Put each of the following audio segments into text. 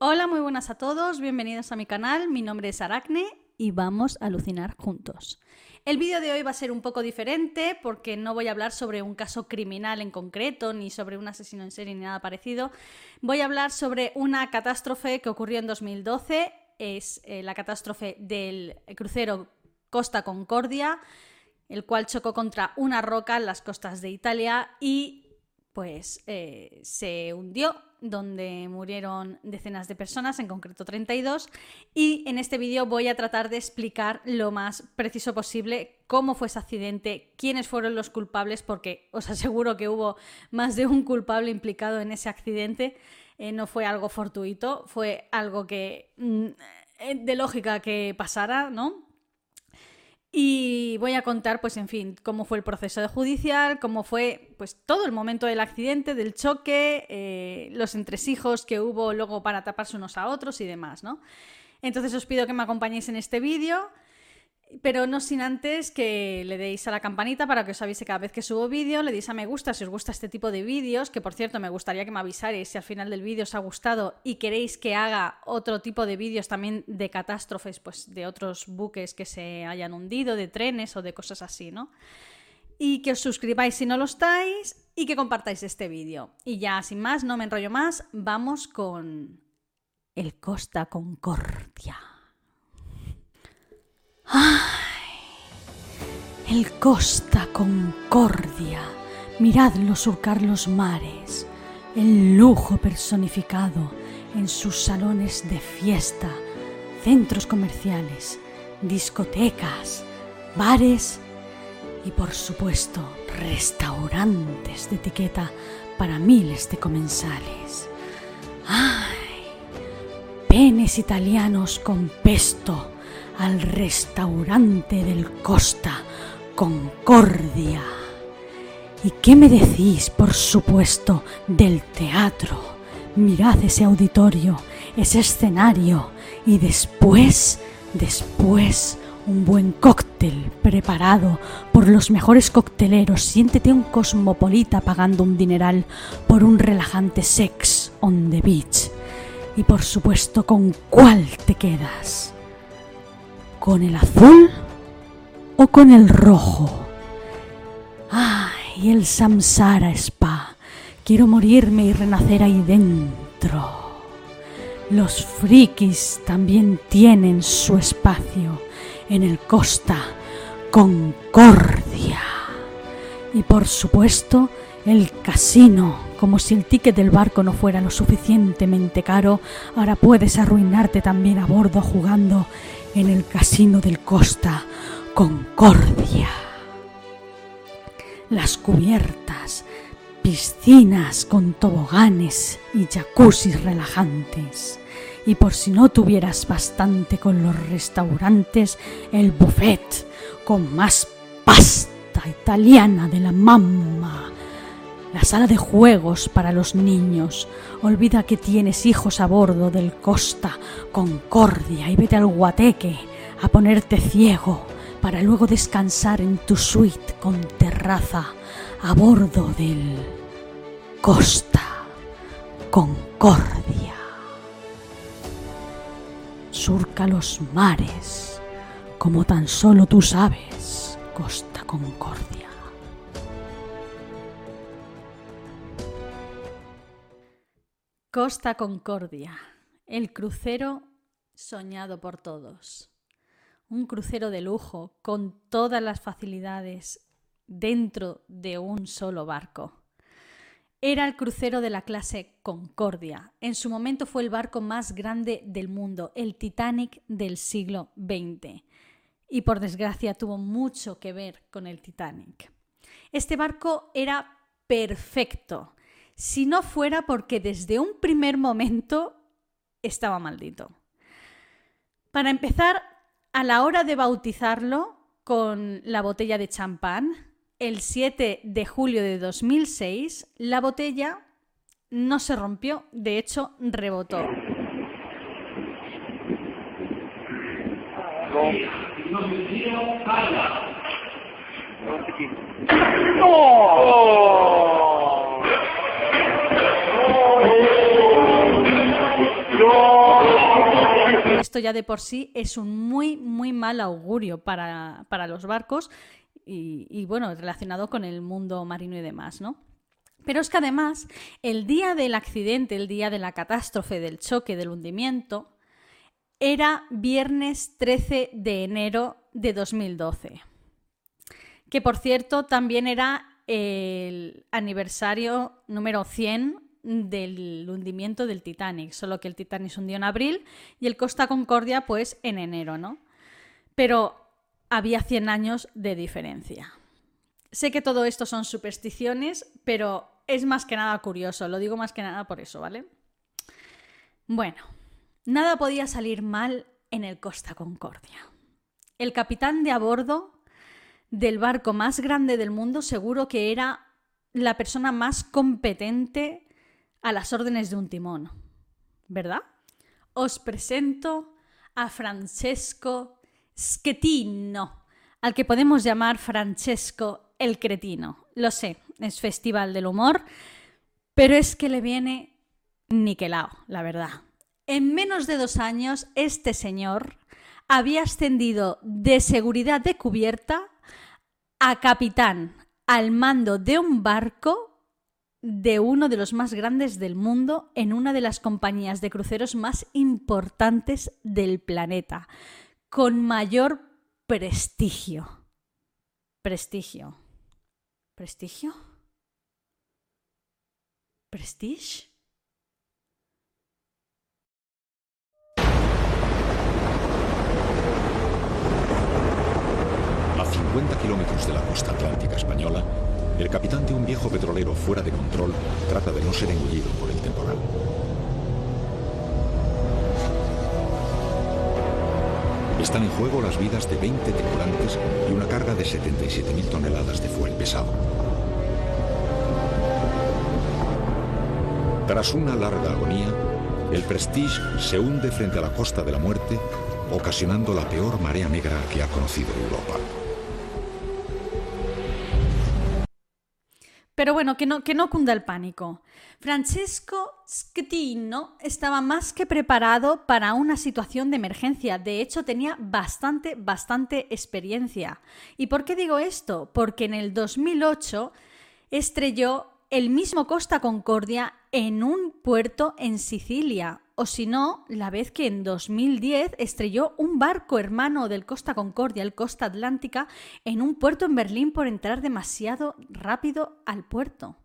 Hola, muy buenas a todos, bienvenidos a mi canal, mi nombre es Aracne y vamos a alucinar juntos. El vídeo de hoy va a ser un poco diferente porque no voy a hablar sobre un caso criminal en concreto, ni sobre un asesino en serie, ni nada parecido. Voy a hablar sobre una catástrofe que ocurrió en 2012, es eh, la catástrofe del crucero Costa Concordia, el cual chocó contra una roca en las costas de Italia y pues eh, se hundió, donde murieron decenas de personas, en concreto 32, y en este vídeo voy a tratar de explicar lo más preciso posible cómo fue ese accidente, quiénes fueron los culpables, porque os aseguro que hubo más de un culpable implicado en ese accidente, eh, no fue algo fortuito, fue algo que mm, eh, de lógica que pasara, ¿no? Y voy a contar, pues, en fin, cómo fue el proceso judicial, cómo fue, pues, todo el momento del accidente, del choque, eh, los entresijos que hubo luego para taparse unos a otros y demás, ¿no? Entonces os pido que me acompañéis en este vídeo. Pero no sin antes que le deis a la campanita para que os avise cada vez que subo vídeo, le deis a me gusta si os gusta este tipo de vídeos, que por cierto me gustaría que me avisarais si al final del vídeo os ha gustado y queréis que haga otro tipo de vídeos también de catástrofes, pues de otros buques que se hayan hundido, de trenes o de cosas así, ¿no? Y que os suscribáis si no lo estáis y que compartáis este vídeo. Y ya sin más, no me enrollo más, vamos con el Costa Concordia. ¡Ay! El Costa Concordia. Miradlo surcar los mares. El lujo personificado en sus salones de fiesta, centros comerciales, discotecas, bares y por supuesto restaurantes de etiqueta para miles de comensales. ¡Ay! Penes italianos con pesto al restaurante del Costa Concordia. ¿Y qué me decís, por supuesto, del teatro? Mirad ese auditorio, ese escenario y después, después, un buen cóctel preparado por los mejores cocteleros. Siéntete un cosmopolita pagando un dineral por un relajante sex on the beach. Y por supuesto, ¿con cuál te quedas? ¿Con el azul o con el rojo? ¡Ay, el Samsara Spa! Quiero morirme y renacer ahí dentro. Los frikis también tienen su espacio en el Costa Concordia. Y por supuesto, el casino, como si el ticket del barco no fuera lo suficientemente caro, ahora puedes arruinarte también a bordo jugando en el casino del Costa Concordia. Las cubiertas, piscinas con toboganes y jacuzzis relajantes. Y por si no tuvieras bastante con los restaurantes, el buffet con más pasta italiana de la mamma la sala de juegos para los niños. Olvida que tienes hijos a bordo del Costa Concordia y vete al guateque a ponerte ciego para luego descansar en tu suite con terraza a bordo del Costa Concordia. Surca los mares como tan solo tú sabes, Costa Concordia. Costa Concordia, el crucero soñado por todos. Un crucero de lujo con todas las facilidades dentro de un solo barco. Era el crucero de la clase Concordia. En su momento fue el barco más grande del mundo, el Titanic del siglo XX. Y por desgracia tuvo mucho que ver con el Titanic. Este barco era perfecto si no fuera porque desde un primer momento estaba maldito. Para empezar, a la hora de bautizarlo con la botella de champán, el 7 de julio de 2006, la botella no se rompió, de hecho rebotó. No! Esto ya de por sí es un muy, muy mal augurio para, los barcos y, y, bueno, relacionado con el mundo marino y demás, ¿no? Pero es que además, el día del accidente, el día de la catástrofe, del choque, del hundimiento, era viernes 13 de enero de 2012. Que por cierto también era el aniversario número 100 del hundimiento del Titanic, solo que el Titanic se hundió en abril y el Costa Concordia pues en enero, ¿no? Pero había 100 años de diferencia. Sé que todo esto son supersticiones, pero es más que nada curioso, lo digo más que nada por eso, ¿vale? Bueno, nada podía salir mal en el Costa Concordia. El capitán de a bordo del barco más grande del mundo seguro que era la persona más competente a las órdenes de un timón, ¿verdad? Os presento a Francesco Schettino, al que podemos llamar Francesco el Cretino. Lo sé, es Festival del Humor, pero es que le viene niquelado, la verdad. En menos de dos años, este señor había ascendido de seguridad de cubierta a capitán al mando de un barco de uno de los más grandes del mundo en una de las compañías de cruceros más importantes del planeta, con mayor prestigio. Prestigio. ¿Prestigio? ¿Prestige? A 50 kilómetros de la costa atlántica española, el capitán de un viejo petrolero fuera de control trata de no ser engullido por el temporal. Están en juego las vidas de 20 tripulantes y una carga de 77.000 toneladas de fuel pesado. Tras una larga agonía, el Prestige se hunde frente a la costa de la muerte, ocasionando la peor marea negra que ha conocido Europa. Pero bueno, que no, que no cunda el pánico. Francesco Schettino estaba más que preparado para una situación de emergencia. De hecho, tenía bastante, bastante experiencia. ¿Y por qué digo esto? Porque en el 2008 estrelló el mismo Costa Concordia en un puerto en Sicilia, o si no, la vez que en 2010 estrelló un barco hermano del Costa Concordia, el Costa Atlántica, en un puerto en Berlín por entrar demasiado rápido al puerto.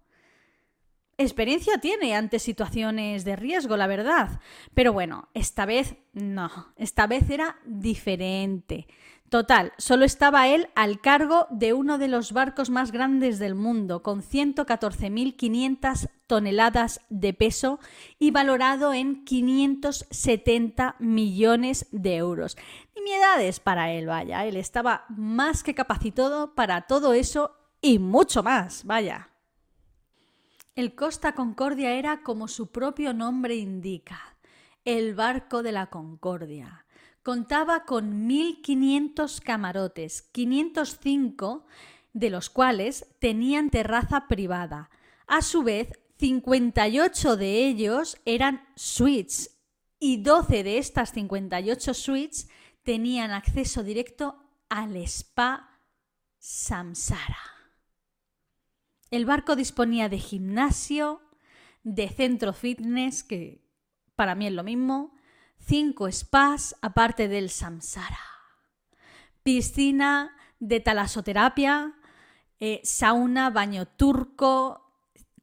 Experiencia tiene ante situaciones de riesgo, la verdad. Pero bueno, esta vez no, esta vez era diferente. Total, solo estaba él al cargo de uno de los barcos más grandes del mundo, con 114.500 toneladas de peso y valorado en 570 millones de euros. Nimiedades para él, vaya, él estaba más que capacitado para todo eso y mucho más, vaya. El Costa Concordia era como su propio nombre indica, el barco de la Concordia contaba con 1.500 camarotes, 505 de los cuales tenían terraza privada. A su vez, 58 de ellos eran suites y 12 de estas 58 suites tenían acceso directo al spa Samsara. El barco disponía de gimnasio, de centro fitness, que para mí es lo mismo, cinco spas aparte del samsara, piscina de talasoterapia, eh, sauna, baño turco,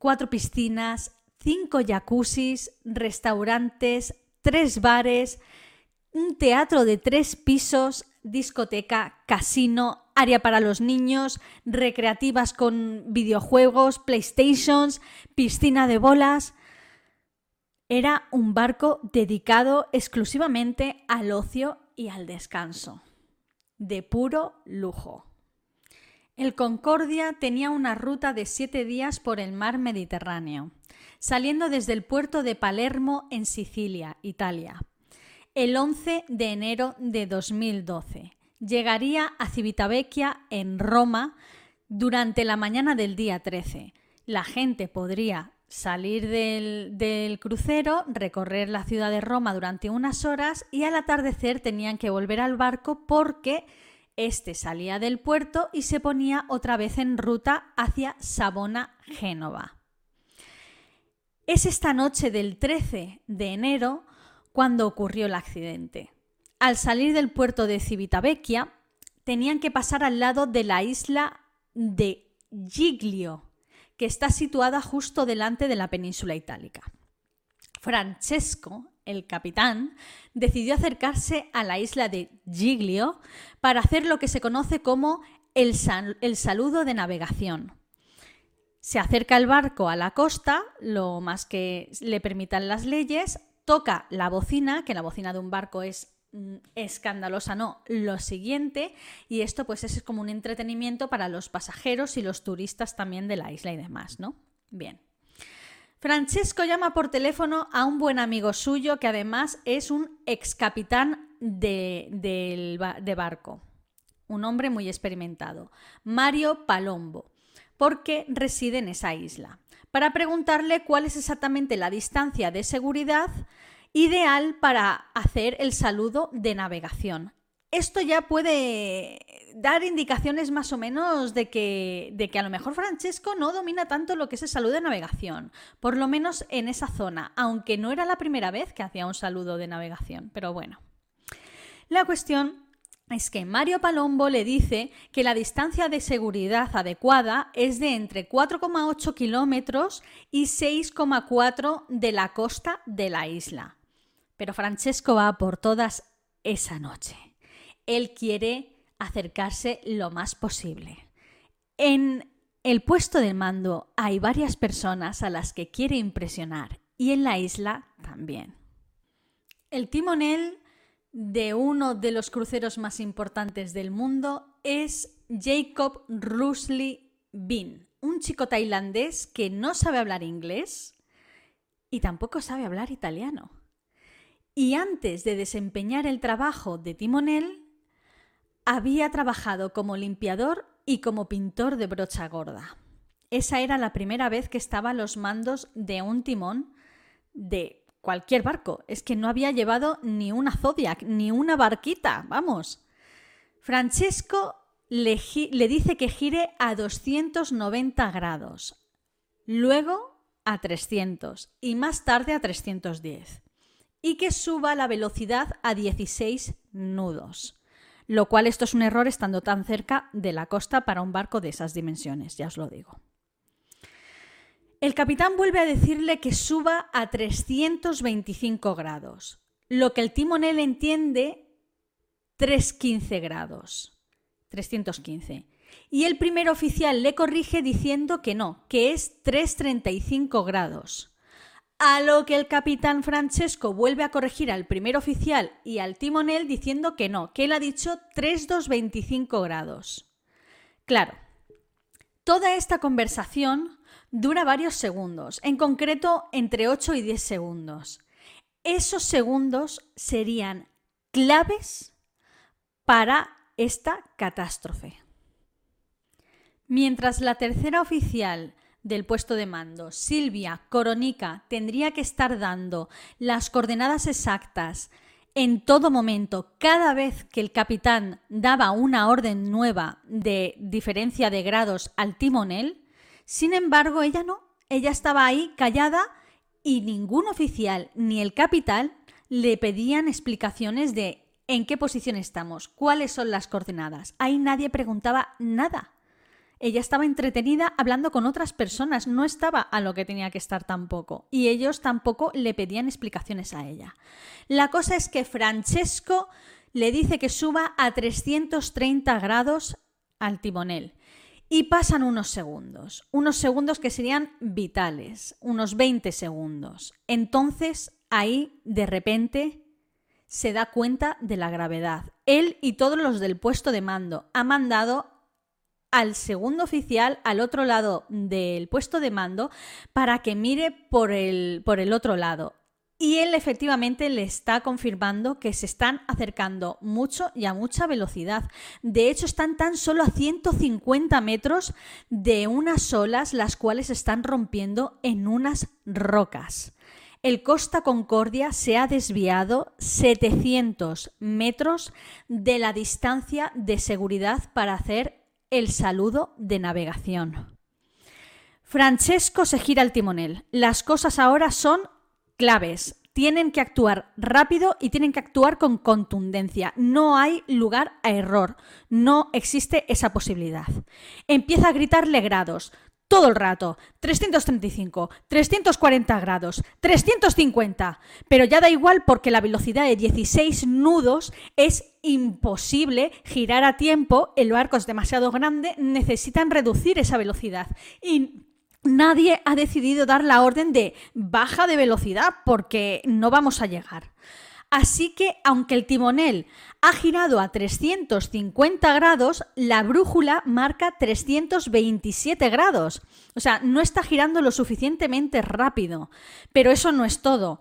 cuatro piscinas, cinco jacuzzis, restaurantes, tres bares, un teatro de tres pisos, discoteca, casino, área para los niños, recreativas con videojuegos, PlayStations, piscina de bolas. Era un barco dedicado exclusivamente al ocio y al descanso, de puro lujo. El Concordia tenía una ruta de siete días por el mar Mediterráneo, saliendo desde el puerto de Palermo en Sicilia, Italia. El 11 de enero de 2012 llegaría a Civitavecchia en Roma durante la mañana del día 13. La gente podría salir del, del, crucero, recorrer la ciudad de Roma durante unas horas y al atardecer tenían que volver al barco porque este salía del puerto y se ponía otra vez en ruta hacia Savona, Génova. Es esta noche del 13 de enero cuando ocurrió el accidente. Al salir del puerto de Civitavecchia, tenían que pasar al lado de la isla de Giglio, que está situada justo delante de la península itálica. Francesco, el capitán, decidió acercarse a la isla de Giglio para hacer lo que se conoce como el, saludo de navegación. Se acerca el barco a la costa, lo más que le permitan las leyes, toca la bocina, que la bocina de un barco es Mm, escandalosa, no, lo siguiente, y esto pues es como un entretenimiento para los pasajeros y los turistas también de la isla y demás, ¿no? Bien. Francesco llama por teléfono a un buen amigo suyo que además es un ex capitán de, de barco, un hombre muy experimentado, Mario Palombo, porque reside en esa isla, para preguntarle cuál es exactamente la distancia de seguridad ideal para hacer el saludo de navegación. Esto ya puede dar indicaciones más o menos de que, de que a lo mejor Francesco no domina tanto lo que es el saludo de navegación, por lo menos en esa zona, aunque no era la primera vez que hacía un saludo de navegación, pero bueno. La cuestión es que Mario Palombo le dice que la distancia de seguridad adecuada es de entre 4,8 kilómetros y 6,4 de la costa de la isla. Pero Francesco va por todas esa noche. Él quiere acercarse lo más posible. En el puesto de mando hay varias personas a las que quiere impresionar y en la isla también. El timonel de uno de los cruceros más importantes del mundo es Jacob Rusli Bin, un chico tailandés que no sabe hablar inglés y tampoco sabe hablar italiano y antes de desempeñar el trabajo de timonel, había trabajado como limpiador y como pintor de brocha gorda. Esa era la primera vez que estaba a los mandos de un timón de cualquier barco. Es que no había llevado ni una Zodiac, ni una barquita, vamos. Francesco le, dice que gire a 290 grados, luego a 300 y más tarde a 310 y que suba la velocidad a 16 nudos. Lo cual esto es un error estando tan cerca de la costa para un barco de esas dimensiones, ya os lo digo. El capitán vuelve a decirle que suba a 325 grados, lo que el timonel entiende 315 grados. 315. Y el primer oficial le corrige diciendo que no, que es 335 grados. A lo que el capitán Francesco vuelve a corregir al primer oficial y al timonel diciendo que no, que él ha dicho 3225 grados. Claro, toda esta conversación dura varios segundos, en concreto entre 8 y 10 segundos. Esos segundos serían claves para esta catástrofe. Mientras la tercera oficial del puesto de mando, Silvia Coronica, tendría que estar dando las coordenadas exactas en todo momento, cada vez que el capitán daba una orden nueva de diferencia de grados al timonel, sin embargo, ella no, ella estaba ahí callada y ningún oficial ni el capitán le pedían explicaciones de en qué posición estamos, cuáles son las coordenadas. Ahí nadie preguntaba nada. Ella estaba entretenida hablando con otras personas, no estaba a lo que tenía que estar tampoco. Y ellos tampoco le pedían explicaciones a ella. La cosa es que Francesco le dice que suba a 330 grados al timonel. Y pasan unos segundos, unos segundos que serían vitales, unos 20 segundos. Entonces, ahí, de repente, se da cuenta de la gravedad. Él y todos los del puesto de mando han mandado al segundo oficial al otro lado del puesto de mando para que mire por el, por el otro lado. Y él efectivamente le está confirmando que se están acercando mucho y a mucha velocidad. De hecho, están tan solo a 150 metros de unas olas, las cuales están rompiendo en unas rocas. El Costa Concordia se ha desviado 700 metros de la distancia de seguridad para hacer el saludo de navegación. Francesco se gira el timonel. Las cosas ahora son claves. Tienen que actuar rápido y tienen que actuar con contundencia. No hay lugar a error. No existe esa posibilidad. Empieza a gritarle grados todo el rato. 335, 340 grados, 350. Pero ya da igual porque la velocidad de 16 nudos es imposible girar a tiempo. El barco es demasiado grande. Necesitan reducir esa velocidad. Nadie ha decidido dar la orden de baja de velocidad porque no vamos a llegar. Así que, aunque el timonel ha girado a 350 grados, la brújula marca 327 grados. O sea, no está girando lo suficientemente rápido. Pero eso no es todo.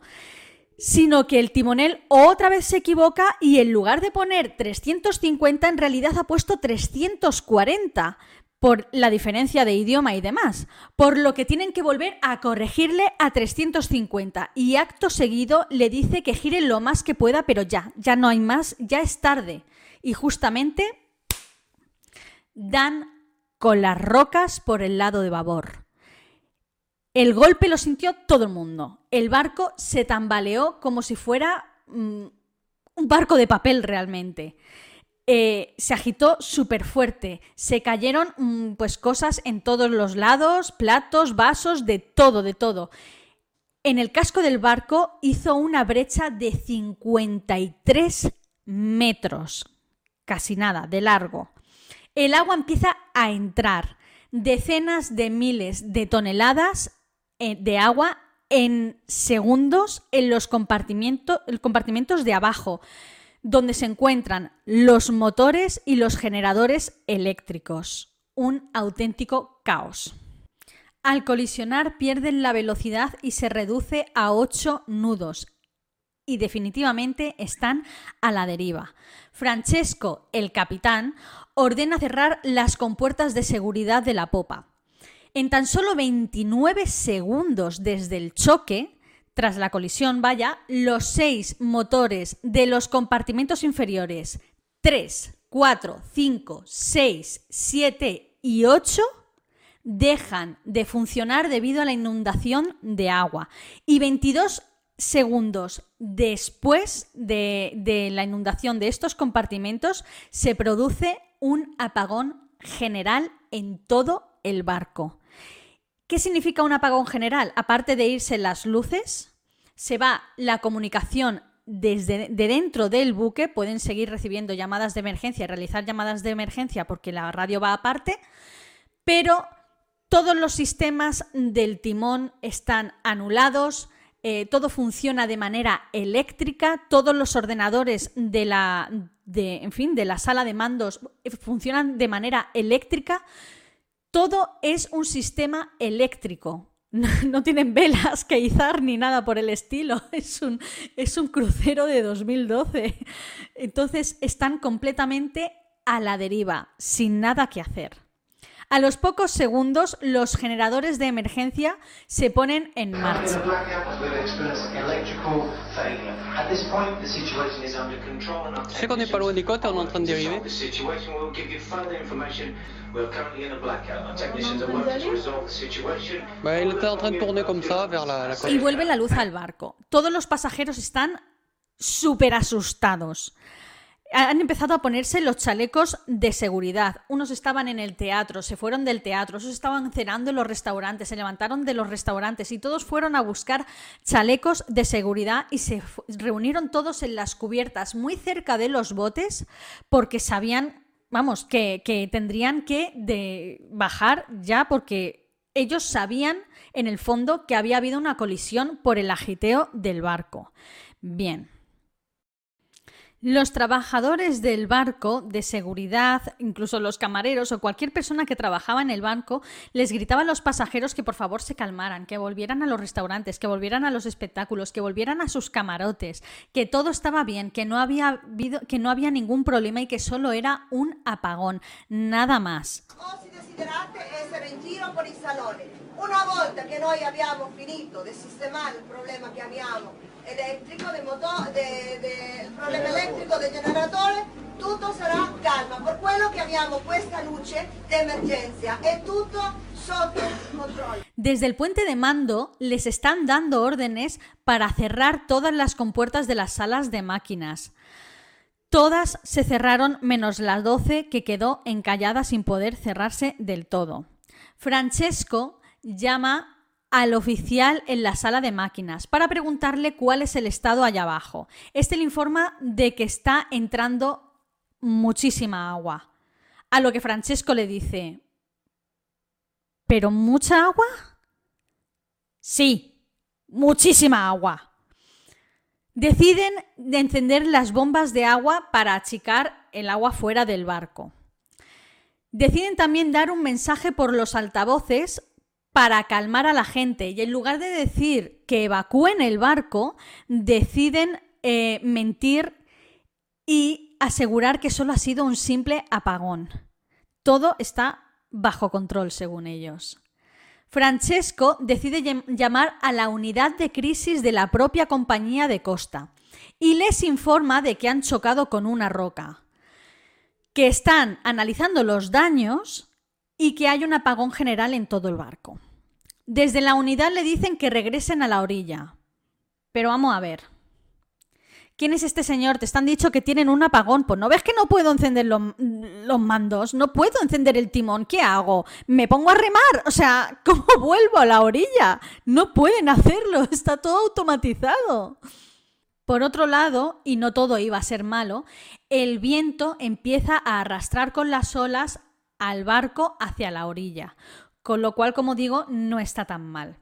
Sino que el timonel otra vez se equivoca y en lugar de poner 350 en realidad ha puesto 340 por la diferencia de idioma y demás, por lo que tienen que volver a corregirle a 350 y acto seguido le dice que gire lo más que pueda, pero ya, ya no hay más, ya es tarde. Y justamente dan con las rocas por el lado de babor. El golpe lo sintió todo el mundo. El barco se tambaleó como si fuera mm, un barco de papel realmente. Eh, se agitó súper fuerte. Se cayeron mm, pues cosas en todos los lados, platos, vasos, de todo, de todo. En el casco del barco hizo una brecha de 53 metros, casi nada, de largo. El agua empieza a entrar, decenas de miles de toneladas eh, de agua en segundos en los compartimentos de abajo donde se encuentran los motores y los generadores eléctricos. Un auténtico caos. Al colisionar pierden la velocidad y se reduce a 8 nudos y definitivamente están a la deriva. Francesco, el capitán, ordena cerrar las compuertas de seguridad de la popa. En tan solo 29 segundos desde el choque, tras la colisión, vaya, los seis motores de los compartimentos inferiores 3, 4, 5, 6, 7 y 8 dejan de funcionar debido a la inundación de agua. Y 22 segundos después de, de, la inundación de estos compartimentos se produce un apagón general en todo el barco. ¿Qué significa un apagón general? Aparte de irse las luces, se va la comunicación desde de dentro del buque, pueden seguir recibiendo llamadas de emergencia realizar llamadas de emergencia porque la radio va aparte, pero todos los sistemas del timón están anulados, eh, todo funciona de manera eléctrica, todos los ordenadores de la, en fin, de la sala de mandos eh, funcionan de manera eléctrica, todo es un sistema eléctrico. No, tienen velas que izar ni nada por el estilo. Es un, es un crucero de 2012. Entonces están completamente a la deriva, sin nada que hacer. A los pocos segundos, los generadores de emergencia se ponen en marcha. Sé qu'on n'est pas loin des côtes, on est en train de dériver. Bah, il était en train de tourner comme ça vers la, la côte. Y vuelve la luz al barco. Todos los pasajeros están súper asustados han empezado a ponerse los chalecos de seguridad. Unos estaban en el teatro, se fueron del teatro, otros estaban cenando en los restaurantes, se levantaron de los restaurantes y todos fueron a buscar chalecos de seguridad y se reunieron todos en las cubiertas muy cerca de los botes porque sabían, vamos, que, que tendrían que de bajar ya porque ellos sabían en el fondo que había habido una colisión por el agiteo del barco. Bien. Los trabajadores del barco de seguridad, incluso los camareros o cualquier persona que trabajaba en el banco, les gritaban a los pasajeros que por favor se calmaran, que volvieran a los restaurantes, que volvieran a los espectáculos, que volvieran a sus camarotes, que todo estaba bien, que no había, habido, que no había ningún problema y que solo era un apagón, nada más. De, il problema elettrico del generatore, tutto sarà calma. Per quello che abbiamo questa luce di emergenza. È tutto sotto controllo. Desde el puente de mando les están dando órdenes para cerrar todas las compuertas de las salas de máquinas. Todas se cerraron menos las 12 que quedó encallada sin poder cerrarse del todo. Francesco llama al oficial en la sala de máquinas para preguntarle cuál es el estado allá abajo. Este le informa de que está entrando muchísima agua. A lo que Francesco le dice, ¿pero mucha agua? Sí, muchísima agua. Deciden de encender las bombas de agua para achicar el agua fuera del barco. Deciden también dar un mensaje por los altavoces para calmar a la gente y en lugar de decir que evacúen el barco, deciden eh, mentir y asegurar que solo ha sido un simple apagón. Todo está bajo control, según ellos. Francesco decide llamar a la unidad de crisis de la propia compañía de costa y les informa de que han chocado con una roca, que están analizando los daños y que hay un apagón general en todo el barco. Desde la unidad le dicen que regresen a la orilla. Pero vamos a ver. ¿Quién es este señor? Te están dicho que tienen un apagón. Pues no ves que no puedo encender los, los, mandos, no puedo encender el timón. ¿Qué hago? ¿Me pongo a remar? O sea, ¿cómo vuelvo a la orilla? No pueden hacerlo, está todo automatizado. Por otro lado, y no todo iba a ser malo, el viento empieza a arrastrar con las olas al barco hacia la orilla, con lo cual, como digo, no está tan mal.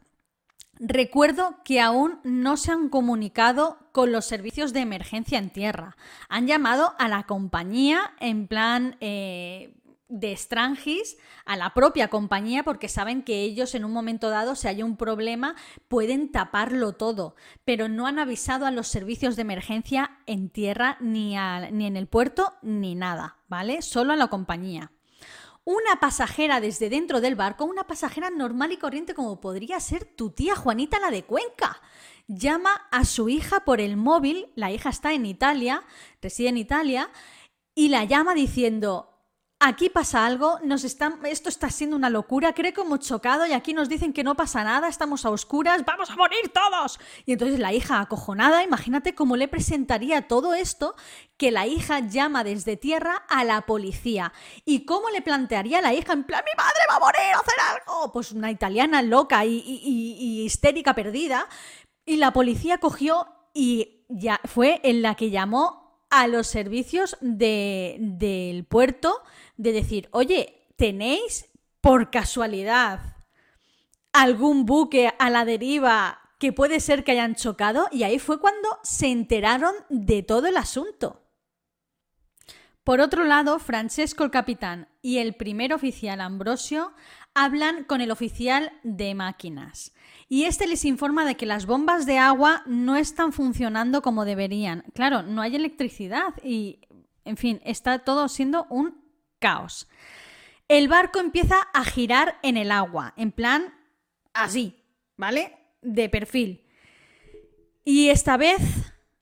Recuerdo que aún no se han comunicado con los servicios de emergencia en tierra. Han llamado a la compañía en plan eh, de Strangis, a la propia compañía, porque saben que ellos en un momento dado, si hay un problema, pueden taparlo todo, pero no han avisado a los servicios de emergencia en tierra, ni, ni en el puerto, ni nada, ¿vale? Solo a la compañía una pasajera desde dentro del barco, una pasajera normal y corriente como podría ser tu tía Juanita la de Cuenca. Llama a su hija por el móvil, la hija está en Italia, reside en Italia, y la llama diciendo, aquí pasa algo, nos están, esto está siendo una locura, creo que hemos chocado y aquí nos dicen que no pasa nada, estamos a oscuras, vamos a morir todos. Y entonces la hija acojonada, imagínate cómo le presentaría todo esto que la hija llama desde tierra a la policía. ¿Y cómo le plantearía la hija en plan, mi madre va a morir, hacer algo? Pues una italiana loca y, histérica perdida. Y la policía cogió y ya fue en la que llamó a los servicios de, del puerto de decir, oye, ¿tenéis por casualidad algún buque a la deriva que puede ser que hayan chocado? Y ahí fue cuando se enteraron de todo el asunto. Por otro lado, Francesco el capitán y el primer oficial Ambrosio hablan con el oficial de máquinas y este les informa de que las bombas de agua no están funcionando como deberían. Claro, no hay electricidad y, en fin, está todo siendo un caos. El barco empieza a girar en el agua, en plan así, ¿vale? De perfil. Y esta vez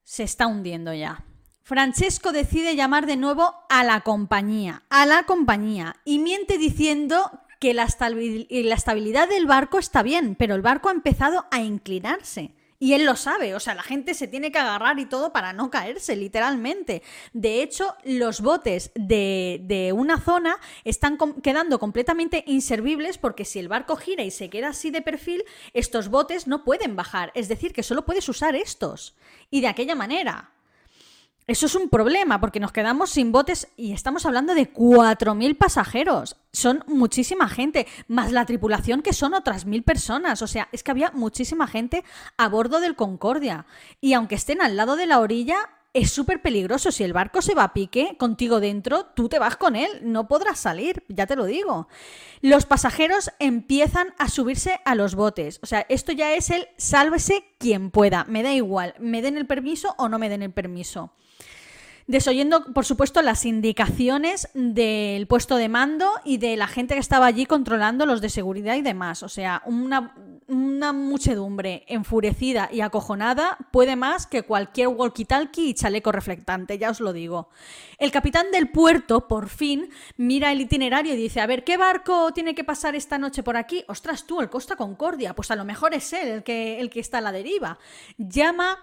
se está hundiendo ya. Francesco decide llamar de nuevo a la compañía, a la compañía, y miente diciendo que la, estabilidad del barco está bien, pero el barco ha empezado a inclinarse. Y él lo sabe, o sea, la gente se tiene que agarrar y todo para no caerse, literalmente. De hecho, los botes de, una zona están quedando completamente inservibles porque si el barco gira y se queda así de perfil, estos botes no pueden bajar. Es decir, que solo puedes usar estos. Y de aquella manera. Eso es un problema porque nos quedamos sin botes y estamos hablando de 4.000 pasajeros. Son muchísima gente, más la tripulación que son otras mil personas. O sea, es que había muchísima gente a bordo del Concordia. Y aunque estén al lado de la orilla, es súper peligroso. Si el barco se va a pique contigo dentro, tú te vas con él, no podrás salir, ya te lo digo. Los pasajeros empiezan a subirse a los botes. O sea, esto ya es el sálvese quien pueda. Me da igual, me den el permiso o no me den el permiso desoyendo, por supuesto, las indicaciones del puesto de mando y de la gente que estaba allí controlando los de seguridad y demás. O sea, una, muchedumbre enfurecida y acojonada puede más que cualquier walkie-talkie y chaleco reflectante, ya os lo digo. El capitán del puerto, por fin, mira el itinerario y dice, a ver, ¿qué barco tiene que pasar esta noche por aquí? Ostras, tú, el Costa Concordia, pues a lo mejor es él el que, el que está a la deriva. Llama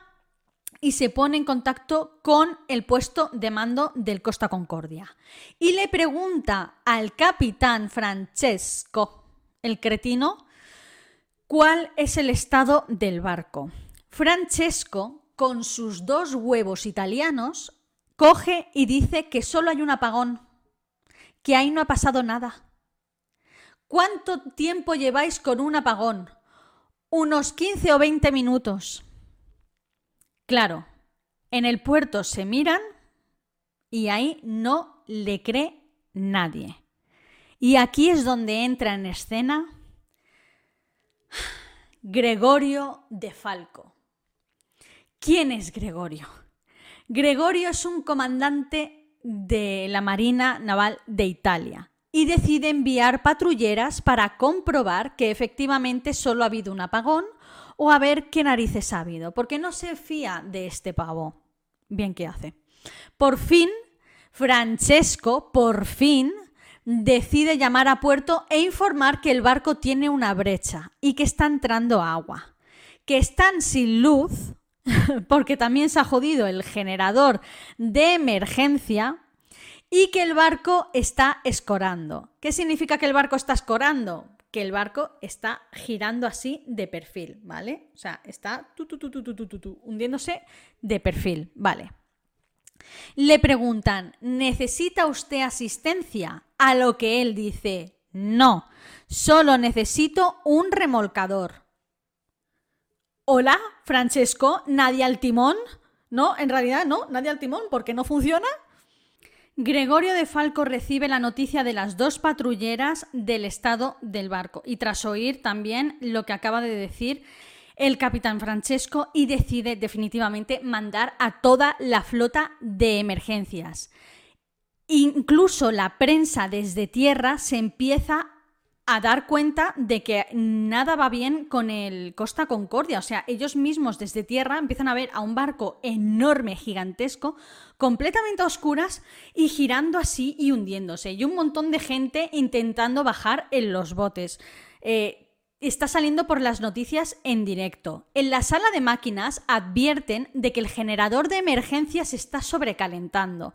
y se pone en contacto con el puesto de mando del Costa Concordia. Y le pregunta al capitán Francesco, el cretino, cuál es el estado del barco. Francesco, con sus dos huevos italianos, coge y dice que solo hay un apagón, que ahí no ha pasado nada. ¿Cuánto tiempo lleváis con un apagón? Unos 15 o 20 minutos. Claro, en el puerto se miran y ahí no le cree nadie. Y aquí es donde entra en escena Gregorio de Falco. ¿Quién es Gregorio? Gregorio es un comandante de la Marina Naval de Italia y decide enviar patrulleras para comprobar que efectivamente solo ha habido un apagón o a ver qué narices ha habido, porque no se fía de este pavo. Bien que hace. Por fin, Francesco, por fin, decide llamar a puerto e informar que el barco tiene una brecha y que está entrando agua, que están sin luz, porque también se ha jodido el generador de emergencia y que el barco está escorando. ¿Qué significa que el barco está escorando? Que el barco está girando así de perfil, ¿vale? O sea, está hundiéndose de perfil, ¿vale? Le preguntan, ¿necesita usted asistencia? A lo que él dice, no, solo necesito un remolcador. Hola, Francesco, ¿nadie al timón? No, en realidad no, nadie al timón, porque no funciona. Gregorio de Falco recibe la noticia de las dos patrulleras del estado del barco y tras oír también lo que acaba de decir el capitán Francesco y decide definitivamente mandar a toda la flota de emergencias. Incluso la prensa desde tierra se empieza a dar cuenta de que nada va bien con el Costa Concordia. O sea, ellos mismos desde tierra empiezan a ver a un barco enorme, gigantesco, completamente a oscuras y girando así y hundiéndose. Y un montón de gente intentando bajar en los botes. Eh, está saliendo por las noticias en directo. En la sala de máquinas advierten de que el generador de emergencia se está sobrecalentando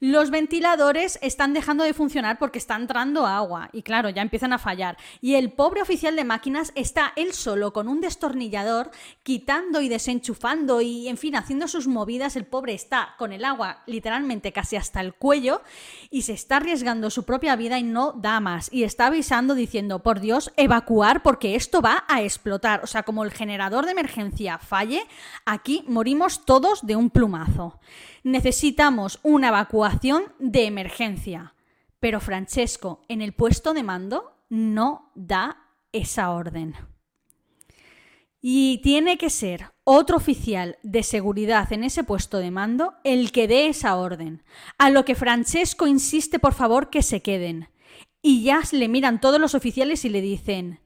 los ventiladores están dejando de funcionar porque está entrando agua y claro, ya empiezan a fallar. Y el pobre oficial de máquinas está él solo con un destornillador quitando y desenchufando y en fin haciendo sus movidas. El pobre está con el agua literalmente casi hasta el cuello y se está arriesgando su propia vida y no da más. Y está avisando diciendo, por Dios, evacuar porque esto va a explotar. O sea, como el generador de emergencia falle, aquí morimos todos de un plumazo necesitamos una evacuación de emergencia. Pero Francesco, en el puesto de mando, no da esa orden. Y tiene que ser otro oficial de seguridad en ese puesto de mando el que dé esa orden. A lo que Francesco insiste, por favor, que se queden. Y ya le miran todos los oficiales y le dicen,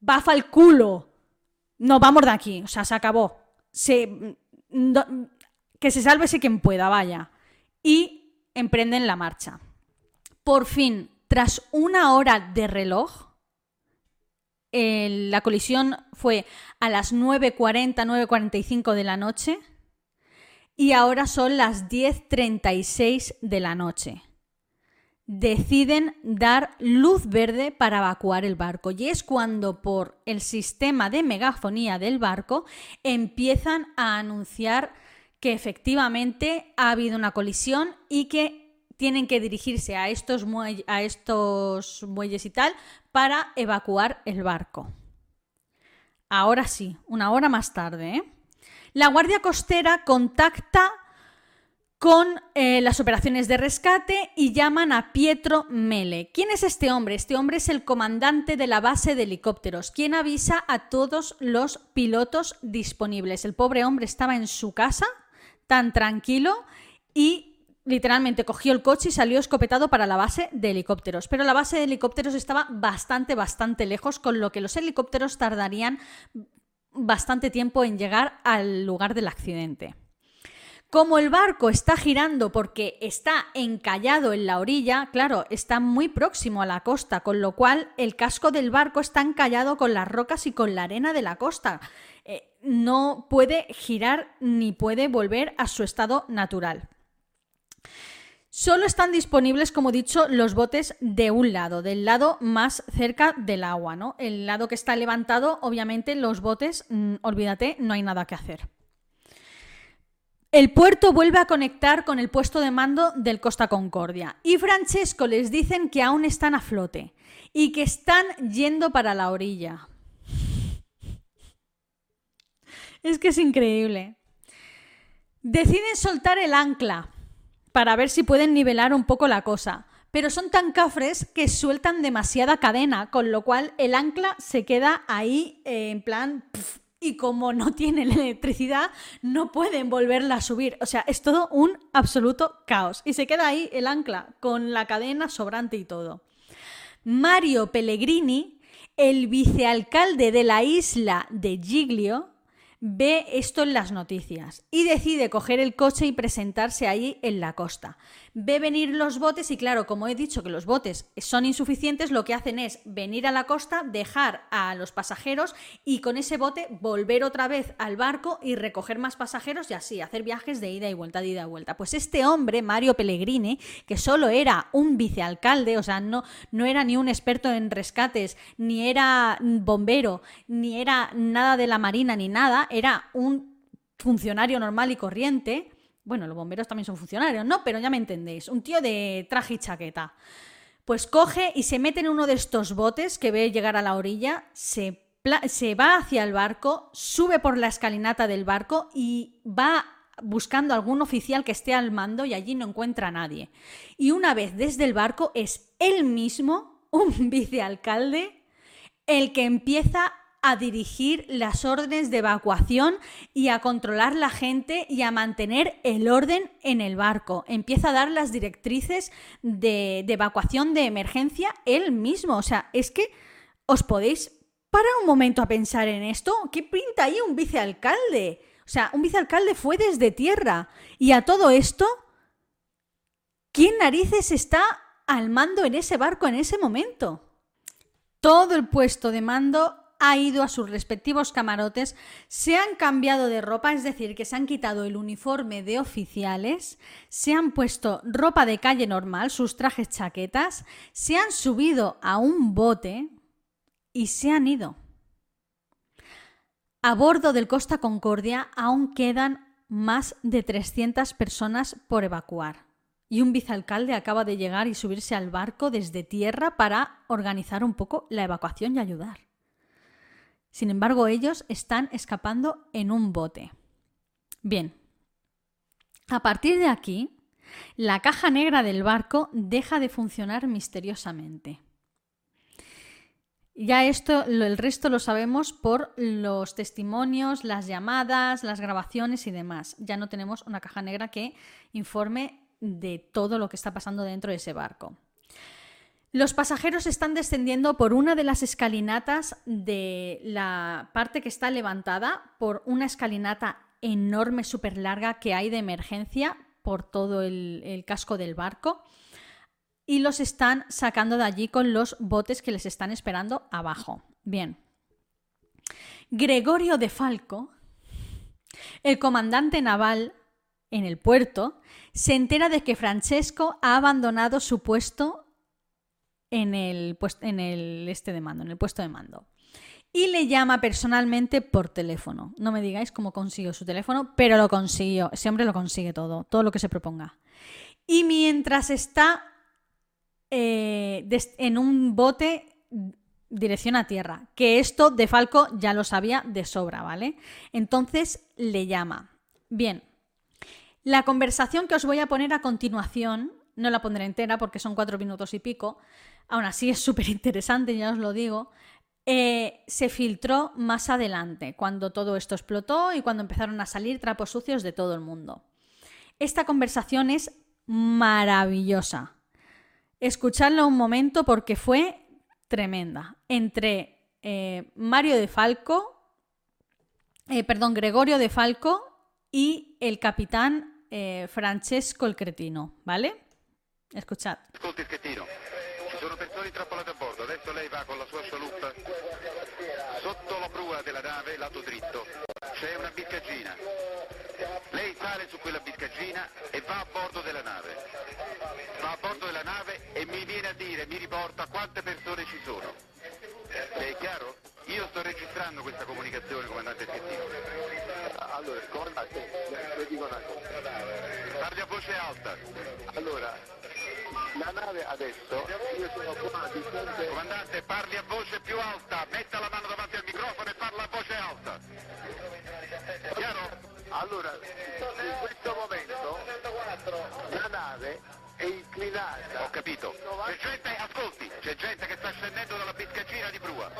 bafa el culo. No, vamos de aquí. O sea, se acabó. Se, que se sálvese quien pueda, vaya. Y emprenden la marcha. Por fin, tras una hora de reloj, la colisión fue a las 9.40, 9.45 de la noche y ahora son las 10.36 de la noche. Deciden dar luz verde para evacuar el barco y es cuando por el sistema de megafonía del barco empiezan a anunciar que efectivamente ha habido una colisión y que tienen que dirigirse a estos, a estos muelles y tal para evacuar el barco. Ahora sí, una hora más tarde. ¿eh? La Guardia Costera contacta con eh, las operaciones de rescate y llaman a Pietro Mele. ¿Quién es este hombre? Este hombre es el comandante de la base de helicópteros, quien avisa a todos los pilotos disponibles. El pobre hombre estaba en su casa, tan tranquilo, y literalmente cogió el coche y salió escopetado para la base de helicópteros. Pero la base de helicópteros estaba bastante, bastante lejos, con lo que los helicópteros tardarían bastante tiempo en llegar al lugar del accidente. Como el barco está girando porque está encallado en la orilla, claro, está muy próximo a la costa, con lo cual el casco del barco está encallado con las rocas y con la arena de la costa. Eh, no puede girar ni puede volver a su estado natural. Solo están disponibles, como he dicho, los botes de un lado, del lado más cerca del agua, ¿no? El lado que está levantado, obviamente, los botes, mm, olvídate, no hay nada que hacer. El puerto vuelve a conectar con el puesto de mando del Costa Concordia y Francesco les dicen que aún están a flote y que están yendo para la orilla. Es que es increíble. Deciden soltar el ancla para ver si pueden nivelar un poco la cosa, pero son tan cafres que sueltan demasiada cadena, con lo cual el ancla se queda ahí eh, en plan y como no tienen electricidad, no pueden volverla a subir. O sea, es todo un absoluto caos. Y se queda ahí el ancla, con la cadena sobrante y todo. Mario Pellegrini, el vicealcalde de la isla de Giglio, ve esto en las noticias y decide coger el coche y presentarse ahí en la costa. Ve venir los botes y claro, como he dicho que los botes son insuficientes, lo que hacen es venir a la costa, dejar a los pasajeros y con ese bote volver otra vez al barco y recoger más pasajeros y así hacer viajes de ida y vuelta, de ida y vuelta. Pues este hombre, Mario Pellegrini, que solo era un vicealcalde, o sea, no, no era ni un experto en rescates, ni era bombero, ni era nada de la marina, ni nada, era un funcionario normal y corriente. Bueno, los bomberos también son funcionarios, ¿no? Pero ya me entendéis. Un tío de traje y chaqueta. Pues coge y se mete en uno de estos botes que ve llegar a la orilla, se, se va hacia el barco, sube por la escalinata del barco y va buscando algún oficial que esté al mando y allí no encuentra a nadie. Y una vez desde el barco es él mismo, un vicealcalde, el que empieza a dirigir las órdenes de evacuación y a controlar la gente y a mantener el orden en el barco. Empieza a dar las directrices de, evacuación de emergencia él mismo. O sea, es que os podéis parar un momento a pensar en esto. ¿Qué pinta ahí un vicealcalde? O sea, un vicealcalde fue desde tierra. Y a todo esto, ¿quién narices está al mando en ese barco en ese momento? Todo el puesto de mando ha ido a sus respectivos camarotes, se han cambiado de ropa, es decir, que se han quitado el uniforme de oficiales, se han puesto ropa de calle normal, sus trajes chaquetas, se han subido a un bote y se han ido. A bordo del Costa Concordia aún quedan más de 300 personas por evacuar. Y un vicealcalde acaba de llegar y subirse al barco desde tierra para organizar un poco la evacuación y ayudar. Sin embargo, ellos están escapando en un bote. Bien, a partir de aquí, la caja negra del barco deja de funcionar misteriosamente. Ya esto, el resto lo sabemos por los testimonios, las llamadas, las grabaciones y demás. Ya no tenemos una caja negra que informe de todo lo que está pasando dentro de ese barco. Los pasajeros están descendiendo por una de las escalinatas de la parte que está levantada, por una escalinata enorme, súper larga que hay de emergencia por todo el, casco del barco y los están sacando de allí con los botes que les están esperando abajo. Bien. Gregorio de Falco, el comandante naval en el puerto, se entera de que Francesco ha abandonado su puesto en el, en el este de mando, en el puesto de mando. Y le llama personalmente por teléfono. No me digáis cómo consiguió su teléfono, pero lo consiguió. Ese hombre lo consigue todo, todo lo que se proponga. Y mientras está eh, en un bote dirección a tierra, que esto de Falco ya lo sabía de sobra, ¿vale? Entonces le llama. Bien, La conversación que os voy a poner a continuación, no la pondré entera porque son cuatro minutos y pico, aún así es súper interesante, ya os lo digo, eh, se filtró más adelante, cuando todo esto explotó y cuando empezaron a salir trapos sucios de todo el mundo. Esta conversación es maravillosa. Escuchadla un momento porque fue tremenda. Entre eh, Mario de Falco, eh, perdón, Gregorio de Falco y el capitán Francesco il Cretino, ¿vale? Escuchad. Ascolti Schettino, ci sono persone intrappolate a bordo, adesso lei va con la sua scialuppa sotto la prua della nave, lato dritto, c'è una biscaggina. Lei sale su quella biscaggina e va a bordo della nave. Va a bordo della nave e mi viene a dire, mi riporta quante persone ci sono. Le è chiaro? Io sto registrando questa comunicazione, comandante Schettino. Allora, comandante, le dico una cosa. Parli a voce alta. Allora, la nave adesso, io sono qua di fronte... Comandante, parli a voce più alta, metta la mano davanti al microfono e parla a voce alta. Chiaro? Allora, in questo momento la nave è inclinata. Ho capito. C'è gente, ascolti, c'è gente che sta scendendo dalla biscaggina di prua.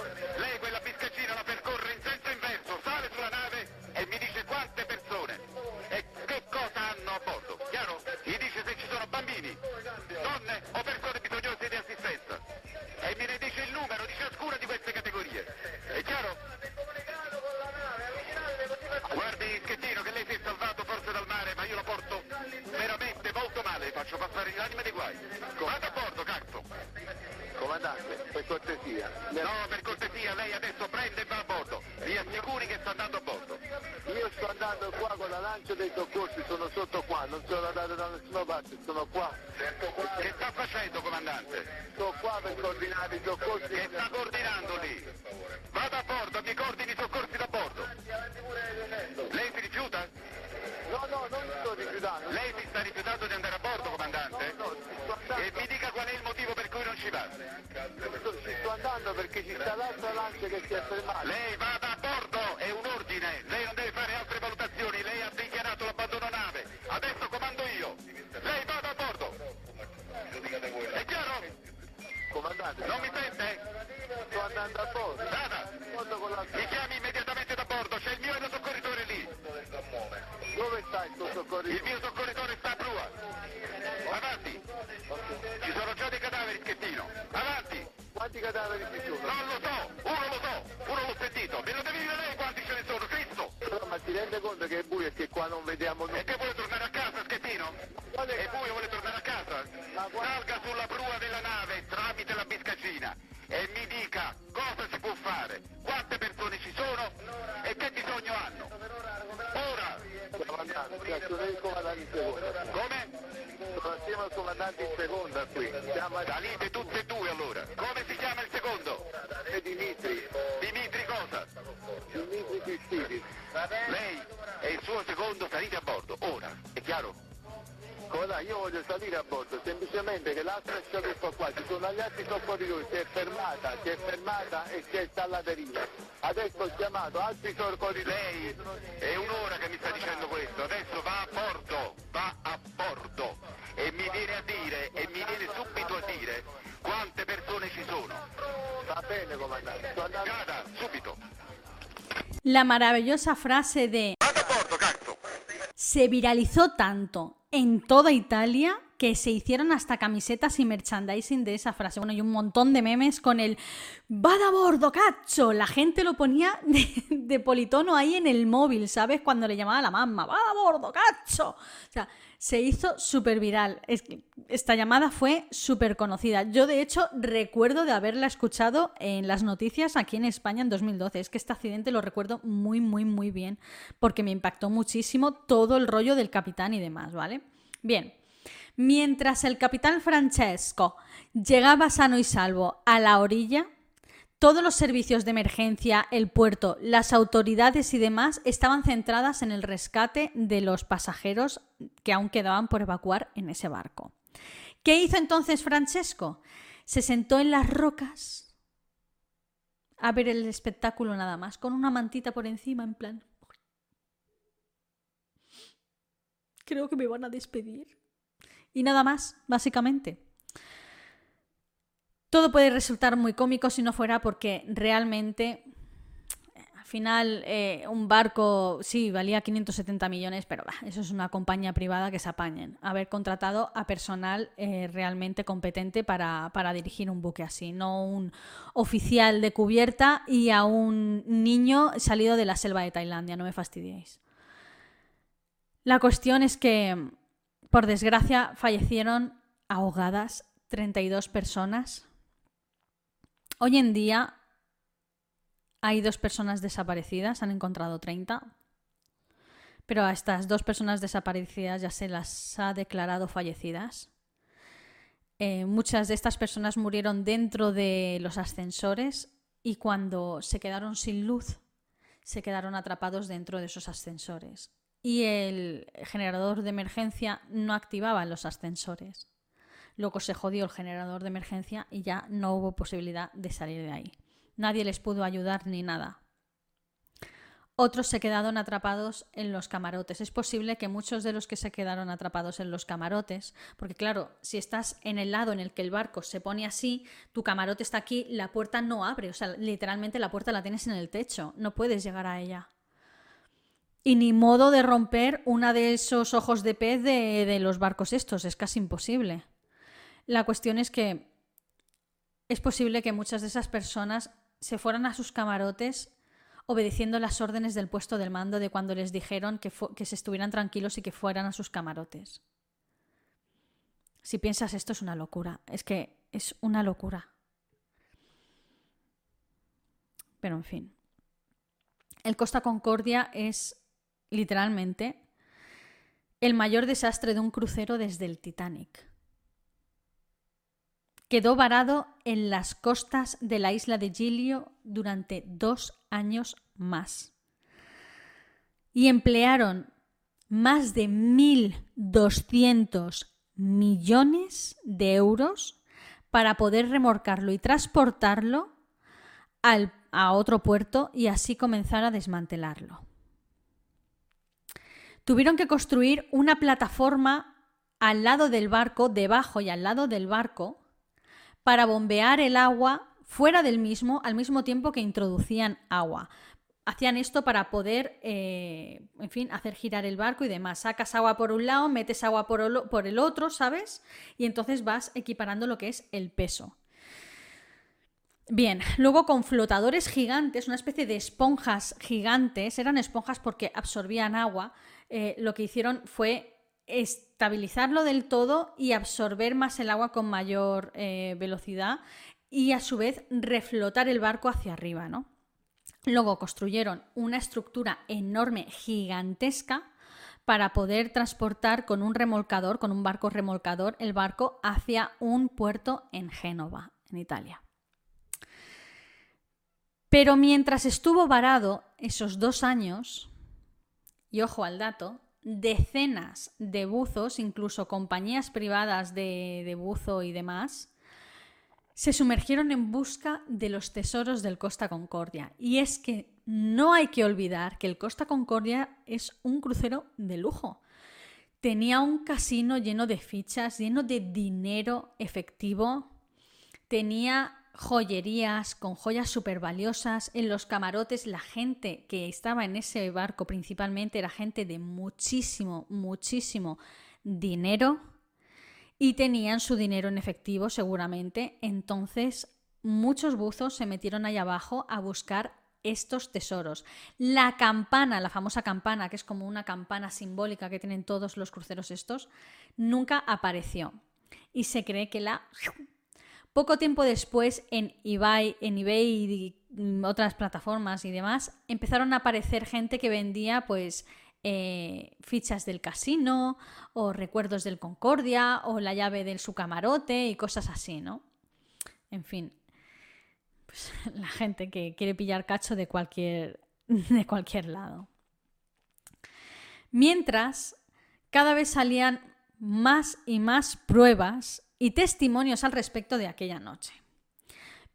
Bambini, donne o persone bisognose di assistenza. E me ne dice il numero di ciascuna di queste categorie. È chiaro? Guardi, Schettino, che lei si è salvato forse dal mare, ma io la porto veramente molto male, faccio passare l'anima dei guai. Vada a bordo, cazzo! Comandante, per cortesia. No, per cortesia, lei adesso prende e va a bordo. Mi assicuri che sta andando a bordo. Andando qua con la lancia dei soccorsi, sono sotto qua, non sono andato da nessuna parte, sono qua. Che sta facendo, comandante? Sto qua per coordinare i soccorsi. Che sta coordinando lì? Vada a bordo, mi coordini i soccorsi da bordo. Lei si rifiuta? No, no, non mi sto rifiutando. Lei si sta rifiutando di andare a bordo, comandante? No, sto E mi dica qual è il motivo per cui non ci va. sto- ci sto andando perché ci sta l'altra lancia che si è fermata. Lei vada a bordo, Comandante, Non mi sente? sto andando a bordo. L'altra- Mi chiami immediatamente da bordo. C'è il mio soccorritore lì. Dove sta il tuo Il soccorritore? mio soccorritore sta a prua. Avanti. Ci sono già dei cadaveri, Schettino. Avanti. Quanti cadaveri ci sono? Non lo so. Uno lo so. Uno l'ho sentito. Me lo devi dire lei quanti ce ne sono, Cristo. Ma ti rende conto che è buio e che qua non vediamo E nulla? che vuole tornare a casa, Schettino? E voi vuole tornare a casa? Salga sulla prua della nave tramite la biscaggina e mi dica cosa si può fare, quante persone ci sono e che bisogno hanno. Ora, come? Sono assieme al comandante in seconda qui. Salite tutte e due allora. Come si chiama il secondo? Dimitri. Dimitri cosa? Dimitri Cristidis. Lei e il suo secondo salite a bordo, ora, è chiaro? Come là, io voglio salire a bordo, semplicemente che l'altra scialuppa qua, ci sono gli altri soccorritori, si è fermata, si è fermata e si è sta alla deriva. Adesso ho chiamato altri soccorritori. Lei è un'ora che mi sta dicendo questo, adesso va a bordo, va a bordo e mi viene a dire, e mi viene subito a dire quante persone ci sono. Va bene comandante, sto andando. Vada, subito. La maravillosa frase de Vada a bordo, cazzo. se viralizó tanto en toda Italia que se hicieron hasta camisetas y merchandising de esa frase. Bueno, y un montón de memes con el ¡Vada a bordo, cacho! La gente lo ponía de, de politono ahí en el móvil, ¿sabes? Cuando le llamaba a la mamá, ¡Vada a bordo, cacho! O sea, se hizo súper viral. Esta llamada fue súper conocida. Yo, de hecho, recuerdo de haberla escuchado en las noticias aquí en España en 2012. Es que este accidente lo recuerdo muy, muy, muy bien, porque me impactó muchísimo todo el rollo del capitán y demás, ¿vale? Bien. Mientras el capitán Francesco llegaba sano y salvo a la orilla, todos los servicios de emergencia, el puerto, las autoridades y demás estaban centradas en el rescate de los pasajeros que aún quedaban por evacuar en ese barco. ¿Qué hizo entonces Francesco? Se sentó en las rocas a ver el espectáculo nada más, con una mantita por encima en plan... creo que me van a despedir. Y nada más, básicamente. Todo puede resultar muy cómico si no fuera porque realmente al final eh, un barco sí valía 570 millones, pero eso es una compañía privada que se apañen. Haber contratado a personal eh, realmente competente para, para dirigir un buque así, no un oficial de cubierta y a un niño salido de la selva de Tailandia, no me fastidiéis. La cuestión es que, por desgracia, fallecieron ahogadas 32 personas. Hoy en día hay dos personas desaparecidas, han encontrado 30. Pero a estas dos personas desaparecidas ya se las ha declarado fallecidas. Eh, muchas de estas personas murieron dentro de los ascensores y cuando se quedaron sin luz, se quedaron atrapados dentro de esos ascensores y el generador de emergencia no activaba los ascensores. Luego se jodió el generador de emergencia y ya no hubo posibilidad de salir de ahí. Nadie les pudo ayudar ni nada. Otros se quedaron atrapados en los camarotes. Es posible que muchos de los que se quedaron atrapados en los camarotes, porque claro, si estás en el lado en el que el barco se pone así, tu camarote está aquí, la puerta no abre, o sea, literalmente la puerta la tienes en el techo, no puedes llegar a ella. Y ni modo de romper una de esos ojos de pez de, de los barcos estos, es casi imposible. La cuestión es que es posible que muchas de esas personas se fueran a sus camarotes obedeciendo las órdenes del puesto del mando de cuando les dijeron que, que, se estuvieran tranquilos y que fueran a sus camarotes. Si piensas esto es una locura, es que es una locura. Pero en fin. El Costa Concordia es literalmente, el mayor desastre de un crucero desde el Titanic. Quedó varado en las costas de la isla de Giglio durante dos años más. Y emplearon más de 1.200 millones de euros para poder remorcarlo y transportarlo al, a otro puerto y así comenzar a desmantelarlo tuvieron que construir una plataforma al lado del barco, debajo y al lado del barco, para bombear el agua fuera del mismo al mismo tiempo que introducían agua. Hacían esto para poder, eh, en fin, hacer girar el barco y demás. Sacas agua por un lado, metes agua por, el otro, ¿sabes? Y entonces vas equiparando lo que es el peso. Bien, luego con flotadores gigantes, una especie de esponjas gigantes, eran esponjas porque absorbían agua, eh, lo que hicieron fue estabilizarlo del todo y absorber más el agua con mayor eh, velocidad y a su vez reflotar el barco hacia arriba, ¿no? Luego construyeron una estructura enorme, gigantesca, para poder transportar con un remolcador, con un barco remolcador, el barco hacia un puerto en Génova, en Italia. Pero mientras estuvo varado esos dos años, y ojo al dato, decenas de buzos, incluso compañías privadas de, buzo y demás, se sumergieron en busca de los tesoros del Costa Concordia. Y es que no hay que olvidar que el Costa Concordia es un crucero de lujo. Tenía un casino lleno de fichas, lleno de dinero efectivo. Tenía joyerías, con joyas súper valiosas. En los camarotes la gente que estaba en ese barco principalmente era gente de muchísimo, muchísimo dinero y tenían su dinero en efectivo seguramente. Entonces muchos buzos se metieron ahí abajo a buscar estos tesoros. La campana, la famosa campana, que es como una campana simbólica que tienen todos los cruceros estos, nunca apareció. Y se cree que la poco tiempo después, en eBay, en eBay y otras plataformas y demás, empezaron a aparecer gente que vendía pues eh, fichas del casino o recuerdos del Concordia o la llave del su camarote y cosas así, ¿no? En fin, pues, la gente que quiere pillar cacho de cualquier, de cualquier lado. Mientras, cada vez salían más y más pruebas y testimonios al respecto de aquella noche.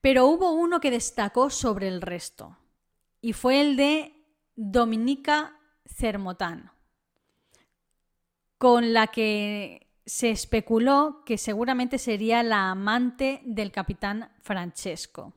Pero hubo uno que destacó sobre el resto, y fue el de Dominica Cermotán. con la que se especuló que seguramente sería la amante del capitán Francesco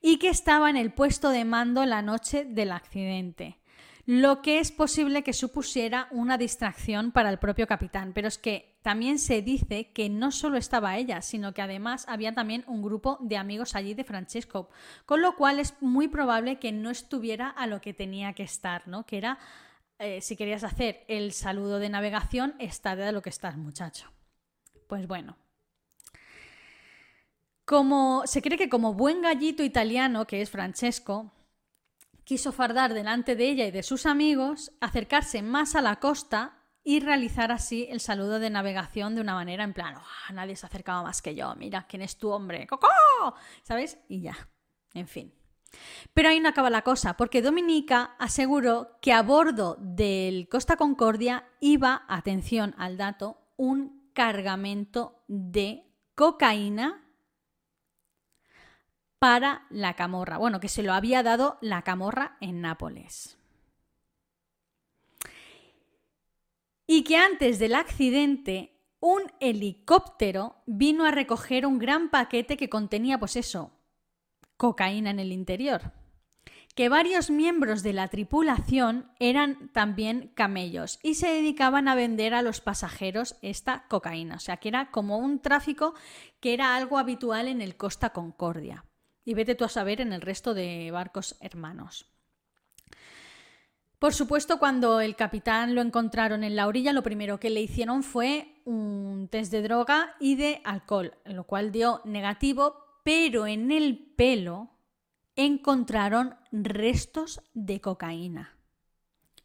y que estaba en el puesto de mando la noche del accidente, lo que es posible que supusiera una distracción para el propio capitán. Pero es que también se dice que no solo estaba ella, sino que además había también un grupo de amigos allí de Francesco, con lo cual es muy probable que no estuviera a lo que tenía que estar, ¿no? Que era, eh, si querías hacer el saludo de navegación, estar de lo que estás, muchacho. Pues bueno, como se cree que como buen gallito italiano que es Francesco, quiso fardar delante de ella y de sus amigos, acercarse más a la costa y realizar así el saludo de navegación de una manera en plan, nadie se ha acercado más que yo, mira, ¿quién es tu hombre? ¡Cocó! ¿Sabes? Y ya, en fin. Pero ahí no acaba la cosa, porque Dominica aseguró que a bordo del Costa Concordia iba, atención al dato, un cargamento de cocaína para la camorra. Bueno, que se lo había dado la camorra en Nápoles. Y que antes del accidente, un helicóptero vino a recoger un gran paquete que contenía, pues eso, cocaína en el interior. Que varios miembros de la tripulación eran también camellos y se dedicaban a vender a los pasajeros esta cocaína. O sea, que era como un tráfico que era algo habitual en el Costa Concordia y vete tú a saber en el resto de barcos hermanos. Por supuesto, cuando el capitán lo encontraron en la orilla, lo primero que le hicieron fue un test de droga y de alcohol, lo cual dio negativo, pero en el pelo encontraron restos de cocaína.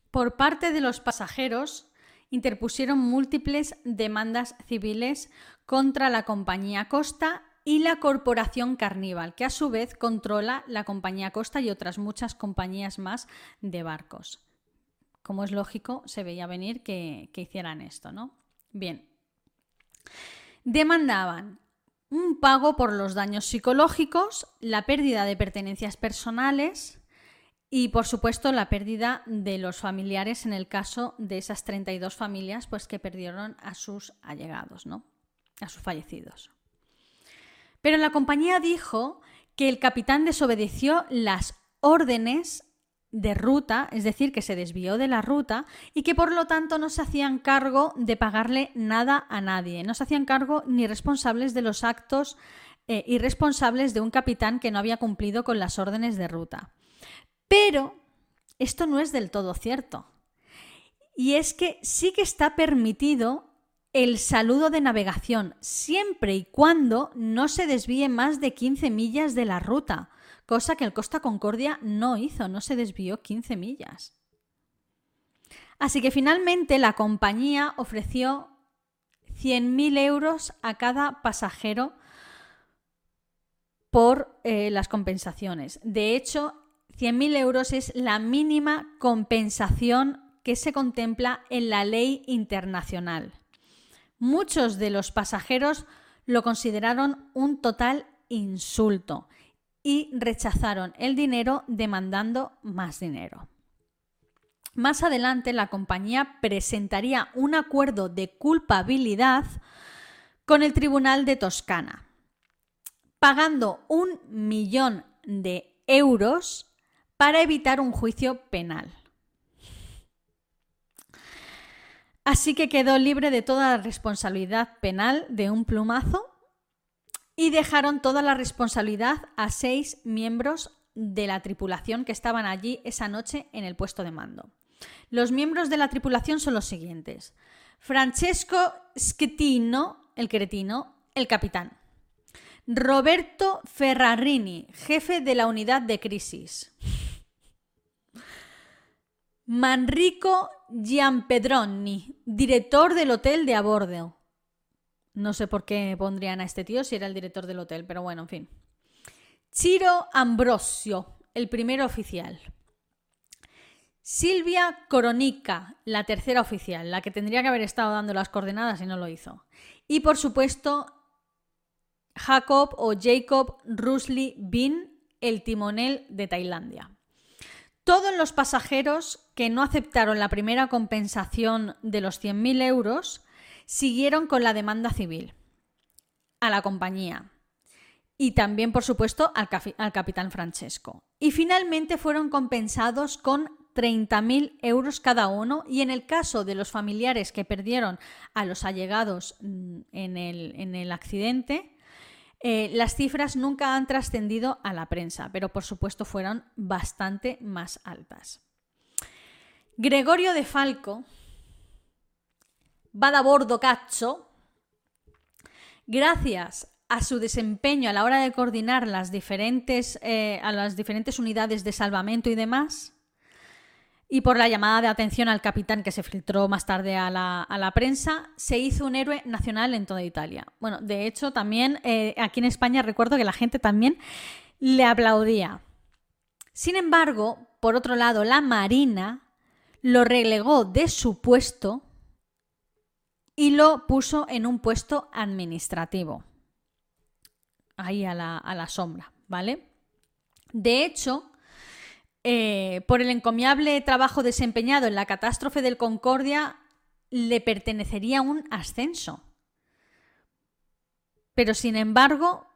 Por parte de los pasajeros, interpusieron múltiples demandas civiles contra la compañía Costa y la Corporación Carnival, que a su vez controla la compañía Costa y otras muchas compañías más de barcos. Como es lógico, se veía venir que, que hicieran esto, ¿no? Bien. Demandaban un pago por los daños psicológicos, la pérdida de pertenencias personales y, por supuesto, la pérdida de los familiares en el caso de esas 32 familias pues, que perdieron a sus allegados, ¿no? A sus fallecidos. Pero la compañía dijo que el capitán desobedeció las órdenes de ruta, es decir, que se desvió de la ruta y que por lo tanto no se hacían cargo de pagarle nada a nadie, no se hacían cargo ni responsables de los actos eh, irresponsables de un capitán que no había cumplido con las órdenes de ruta. Pero esto no es del todo cierto. Y es que sí que está permitido el saludo de navegación, siempre y cuando no se desvíe más de 15 millas de la ruta, cosa que el Costa Concordia no hizo, no se desvió 15 millas. Así que finalmente la compañía ofreció 100.000 euros a cada pasajero por eh, las compensaciones. De hecho, 100.000 euros es la mínima compensación que se contempla en la ley internacional. Muchos de los pasajeros lo consideraron un total insulto y rechazaron el dinero demandando más dinero. Más adelante la compañía presentaría un acuerdo de culpabilidad con el Tribunal de Toscana, pagando un millón de euros para evitar un juicio penal. Así que quedó libre de toda la responsabilidad penal de un plumazo y dejaron toda la responsabilidad a seis miembros de la tripulación que estaban allí esa noche en el puesto de mando. Los miembros de la tripulación son los siguientes. Francesco Schettino, el cretino, el capitán. Roberto Ferrarini, jefe de la unidad de crisis. Manrico Giampedroni, director del hotel de a. No sé por qué pondrían a este tío si era el director del hotel, pero bueno, en fin. Ciro Ambrosio, el primer oficial. Silvia Coronica, la tercera oficial, la que tendría que haber estado dando las coordenadas y no lo hizo. Y por supuesto, Jacob o Jacob Rusli Bin, el timonel de Tailandia. Todos los pasajeros que no aceptaron la primera compensación de los 100.000 euros siguieron con la demanda civil a la compañía y también, por supuesto, al, al capitán Francesco. Y finalmente fueron compensados con 30.000 euros cada uno y en el caso de los familiares que perdieron a los allegados mm, en el, en el accidente, eh, las cifras nunca han trascendido a la prensa, pero por supuesto fueron bastante más altas. Gregorio de Falco, bordo Caccio, gracias a su desempeño a la hora de coordinar las diferentes, eh, a las diferentes unidades de salvamento y demás, y por la llamada de atención al capitán que se filtró más tarde a la, prensa, se hizo un héroe nacional en toda Italia. Bueno, de hecho, también eh, aquí en España recuerdo que la gente también le aplaudía. Sin embargo, por otro lado, la Marina lo relegó de su puesto y lo puso en un puesto administrativo. Ahí a la, a la sombra, ¿vale? De hecho, eh, por el encomiable trabajo desempeñado en la catástrofe del Concordia, le pertenecería un ascenso. Pero sin embargo,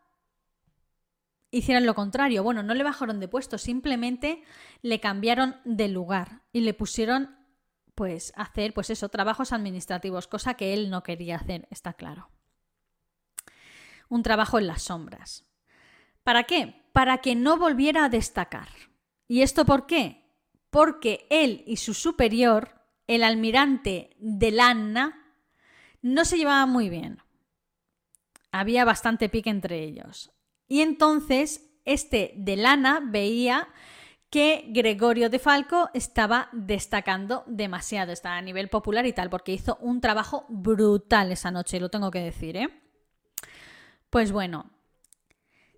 hicieron lo contrario. Bueno, no le bajaron de puesto, simplemente le cambiaron de lugar y le pusieron, pues, hacer, pues eso, trabajos administrativos, cosa que él no quería hacer, está claro. Un trabajo en las sombras. ¿Para qué? Para que no volviera a destacar. ¿Y esto por qué? Porque él y su superior, el almirante de Lanna, no se llevaban muy bien. Había bastante pique entre ellos. Y entonces este de Lana veía que Gregorio de Falco estaba destacando demasiado, estaba a nivel popular y tal, porque hizo un trabajo brutal esa noche, lo tengo que decir, ¿eh? Pues bueno,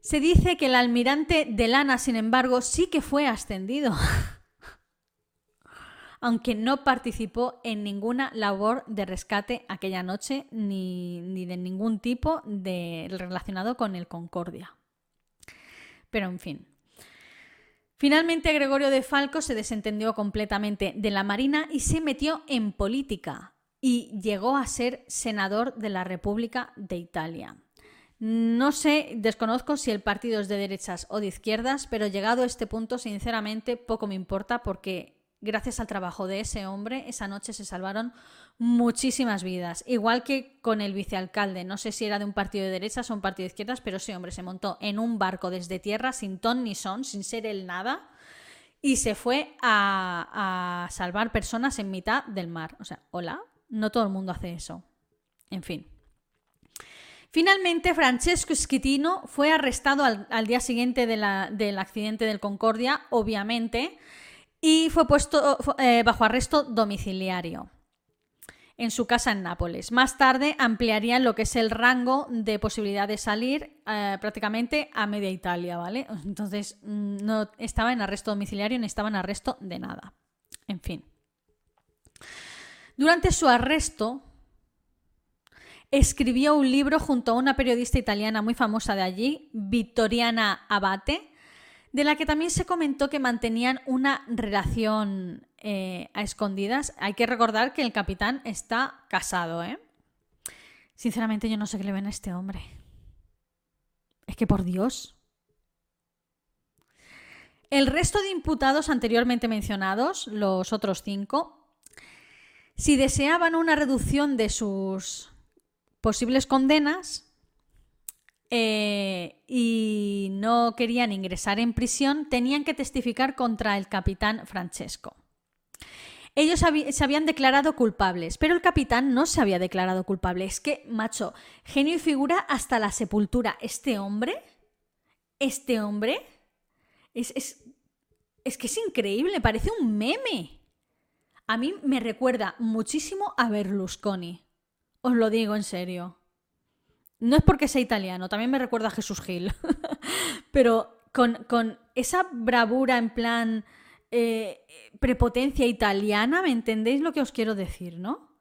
se dice que el almirante de Lana, sin embargo, sí que fue ascendido, aunque no participó en ninguna labor de rescate aquella noche ni, de ningún tipo de, relacionado con el Concordia. Pero en fin. Finalmente Gregorio de Falco se desentendió completamente de la Marina y se metió en política y llegó a ser senador de la República de Italia. No sé, desconozco si el partido es de derechas o de izquierdas, pero llegado a este punto, sinceramente, poco me importa porque gracias al trabajo de ese hombre, esa noche se salvaron muchísimas vidas. Igual que con el vicealcalde, no sé si era de un partido de derechas o un partido de izquierdas, pero ese hombre se montó en un barco desde tierra sin ton ni son, sin ser él nada, y se fue a salvar personas en mitad del mar. O sea, hola, no todo el mundo hace eso. En fin. Finalmente, Francesco Schettino fue arrestado al, día siguiente del accidente del Concordia, obviamente, y fue puesto eh, bajo arresto domiciliario en su casa en Nápoles. Más tarde ampliarían lo que es el rango de posibilidad de salir eh, prácticamente a media Italia, ¿vale? Entonces mm, no estaba en arresto domiciliario ni estaba en arresto de nada. En fin. Durante su arresto, escribió un libro junto a una periodista italiana muy famosa de allí, Vittoriana Abate, de la que también se comentó que mantenían una relación eh, a escondidas. Hay que recordar que el capitán está casado, ¿eh? Sinceramente yo no sé qué le ven a este hombre. Es que por Dios. El resto de imputados anteriormente mencionados, los otros cinco, si deseaban una reducción de sus posibles condenas eh, y no querían ingresar en prisión, tenían que testificar contra el capitán Francesco. Ellos se habían declarado culpables, pero el capitán no se había declarado culpable. Es que, macho, genio y figura hasta la sepultura. Este hombre, este hombre, es, es, es que es increíble, parece un meme. A mí me recuerda muchísimo a Berlusconi. Os lo digo en serio. No es porque sea italiano, también me recuerda a Jesús Gil. Pero con, esa bravura en plan eh, prepotencia italiana, ¿me entendéis lo que os quiero decir, no?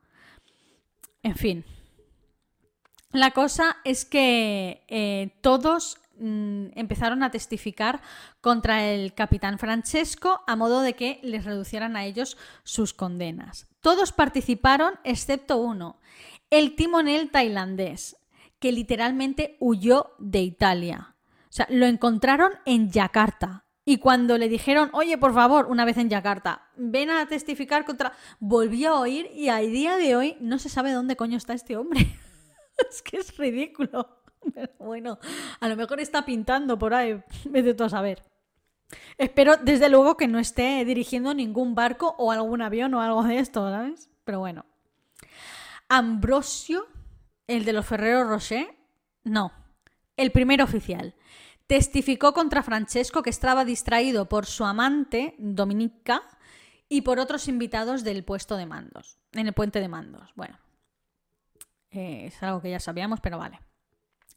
En fin. La cosa es que eh, todos mm, empezaron a testificar contra el capitán Francesco a modo de que les reducieran a ellos sus condenas. Todos participaron excepto uno, el timonel tailandés, que literalmente huyó de Italia. O sea, lo encontraron en Yakarta. Y cuando le dijeron, oye, por favor, una vez en Yakarta, ven a testificar contra... Volvió a oír y a día de hoy no se sabe dónde coño está este hombre. es que es ridículo. Pero bueno, a lo mejor está pintando por ahí, vete tú a saber. Espero, desde luego, que no esté dirigiendo ningún barco o algún avión o algo de esto, ¿sabes? Pero bueno. Ambrosio, el de los Ferreros Rocher, no. El primer oficial. Testificó contra Francesco que estaba distraído por su amante, Dominica, y por otros invitados del puesto de mandos, en el puente de mandos. Bueno, eh, es algo que ya sabíamos, pero vale.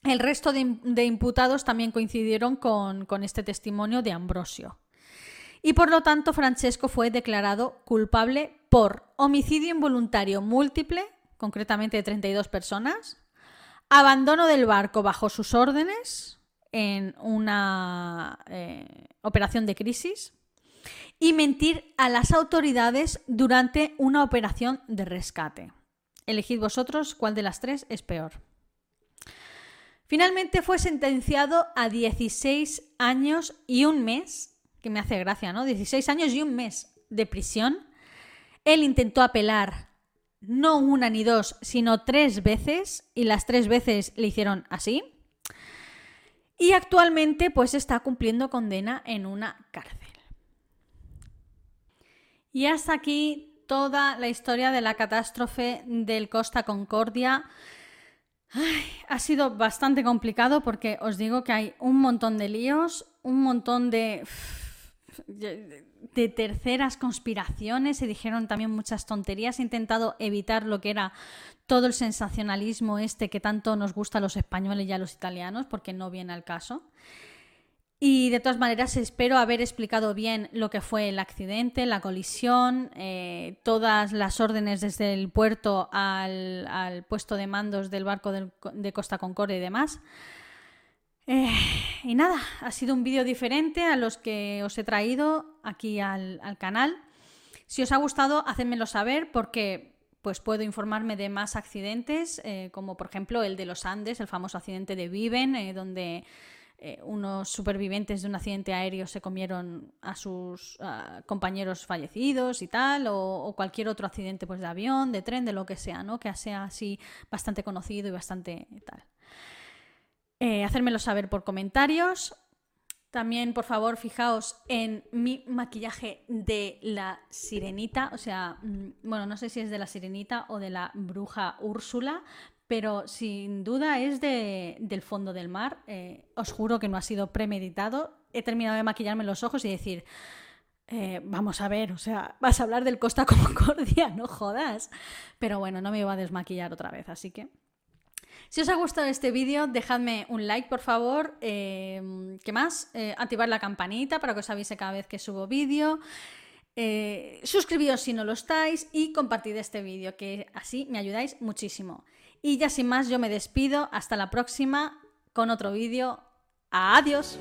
El resto de, imputados también coincidieron con este testimonio de Ambrosio. Y por lo tanto, Francesco fue declarado culpable por homicidio involuntario múltiple, concretamente de 32 personas, abandono del barco bajo sus órdenes en una eh, operación de crisis y mentir a las autoridades durante una operación de rescate. Elegid vosotros cuál de las tres es peor. Finalmente fue sentenciado a 16 años y un mes, que me hace gracia, ¿no? 16 años y un mes de prisión. Él intentó apelar no una ni dos, sino tres veces, y las tres veces le hicieron así. Y actualmente pues está cumpliendo condena en una cárcel. Y hasta aquí toda la historia de la catástrofe del Costa Concordia. ha sido bastante complicado porque os digo que hay un montón de líos, un montón de, de terceras conspiraciones, se dijeron también muchas tonterías. He intentado evitar lo que era todo el sensacionalismo este que tanto nos gusta a los españoles y a los italianos, porque no viene al caso. Y de todas maneras espero haber explicado bien lo que fue el accidente, la colisión, eh, todas las órdenes desde el puerto al, puesto de mandos del barco de Costa Concordia y demás. Eh, y nada, ha sido un vídeo diferente a los que os he traído aquí al, canal. Si os ha gustado, hacedmelo saber porque pues puedo informarme de más accidentes, eh, como por ejemplo el de los Andes, el famoso accidente de Viven, donde eh, unos supervivientes de un accidente aéreo se comieron a sus compañeros fallecidos y tal, o, cualquier otro accidente pues, de avión, de tren, de lo que sea, ¿no? que sea así bastante conocido y bastante tal. Eh, hacérmelo saber por comentarios. También, por favor, fijaos en mi maquillaje de la sirenita. O sea, mm, bueno, no sé si es de la sirenita o de la bruja Úrsula, pero sin duda es del fondo del mar. Eh, os juro que no ha sido premeditado. He terminado de maquillarme los ojos y decir, eh, vamos a ver, o sea, vas a hablar del Costa Concordia, no jodas. Pero bueno, no me iba a desmaquillar otra vez, así que... Si os ha gustado este vídeo, dejadme un like, por favor. Eh, ¿Qué más? activar la campanita para que os avise cada vez que subo vídeo. suscribíos si no lo estáis y compartid este vídeo, que así me ayudáis muchísimo. Y ya sin más, yo me despido. Hasta la próxima con otro vídeo. Adiós.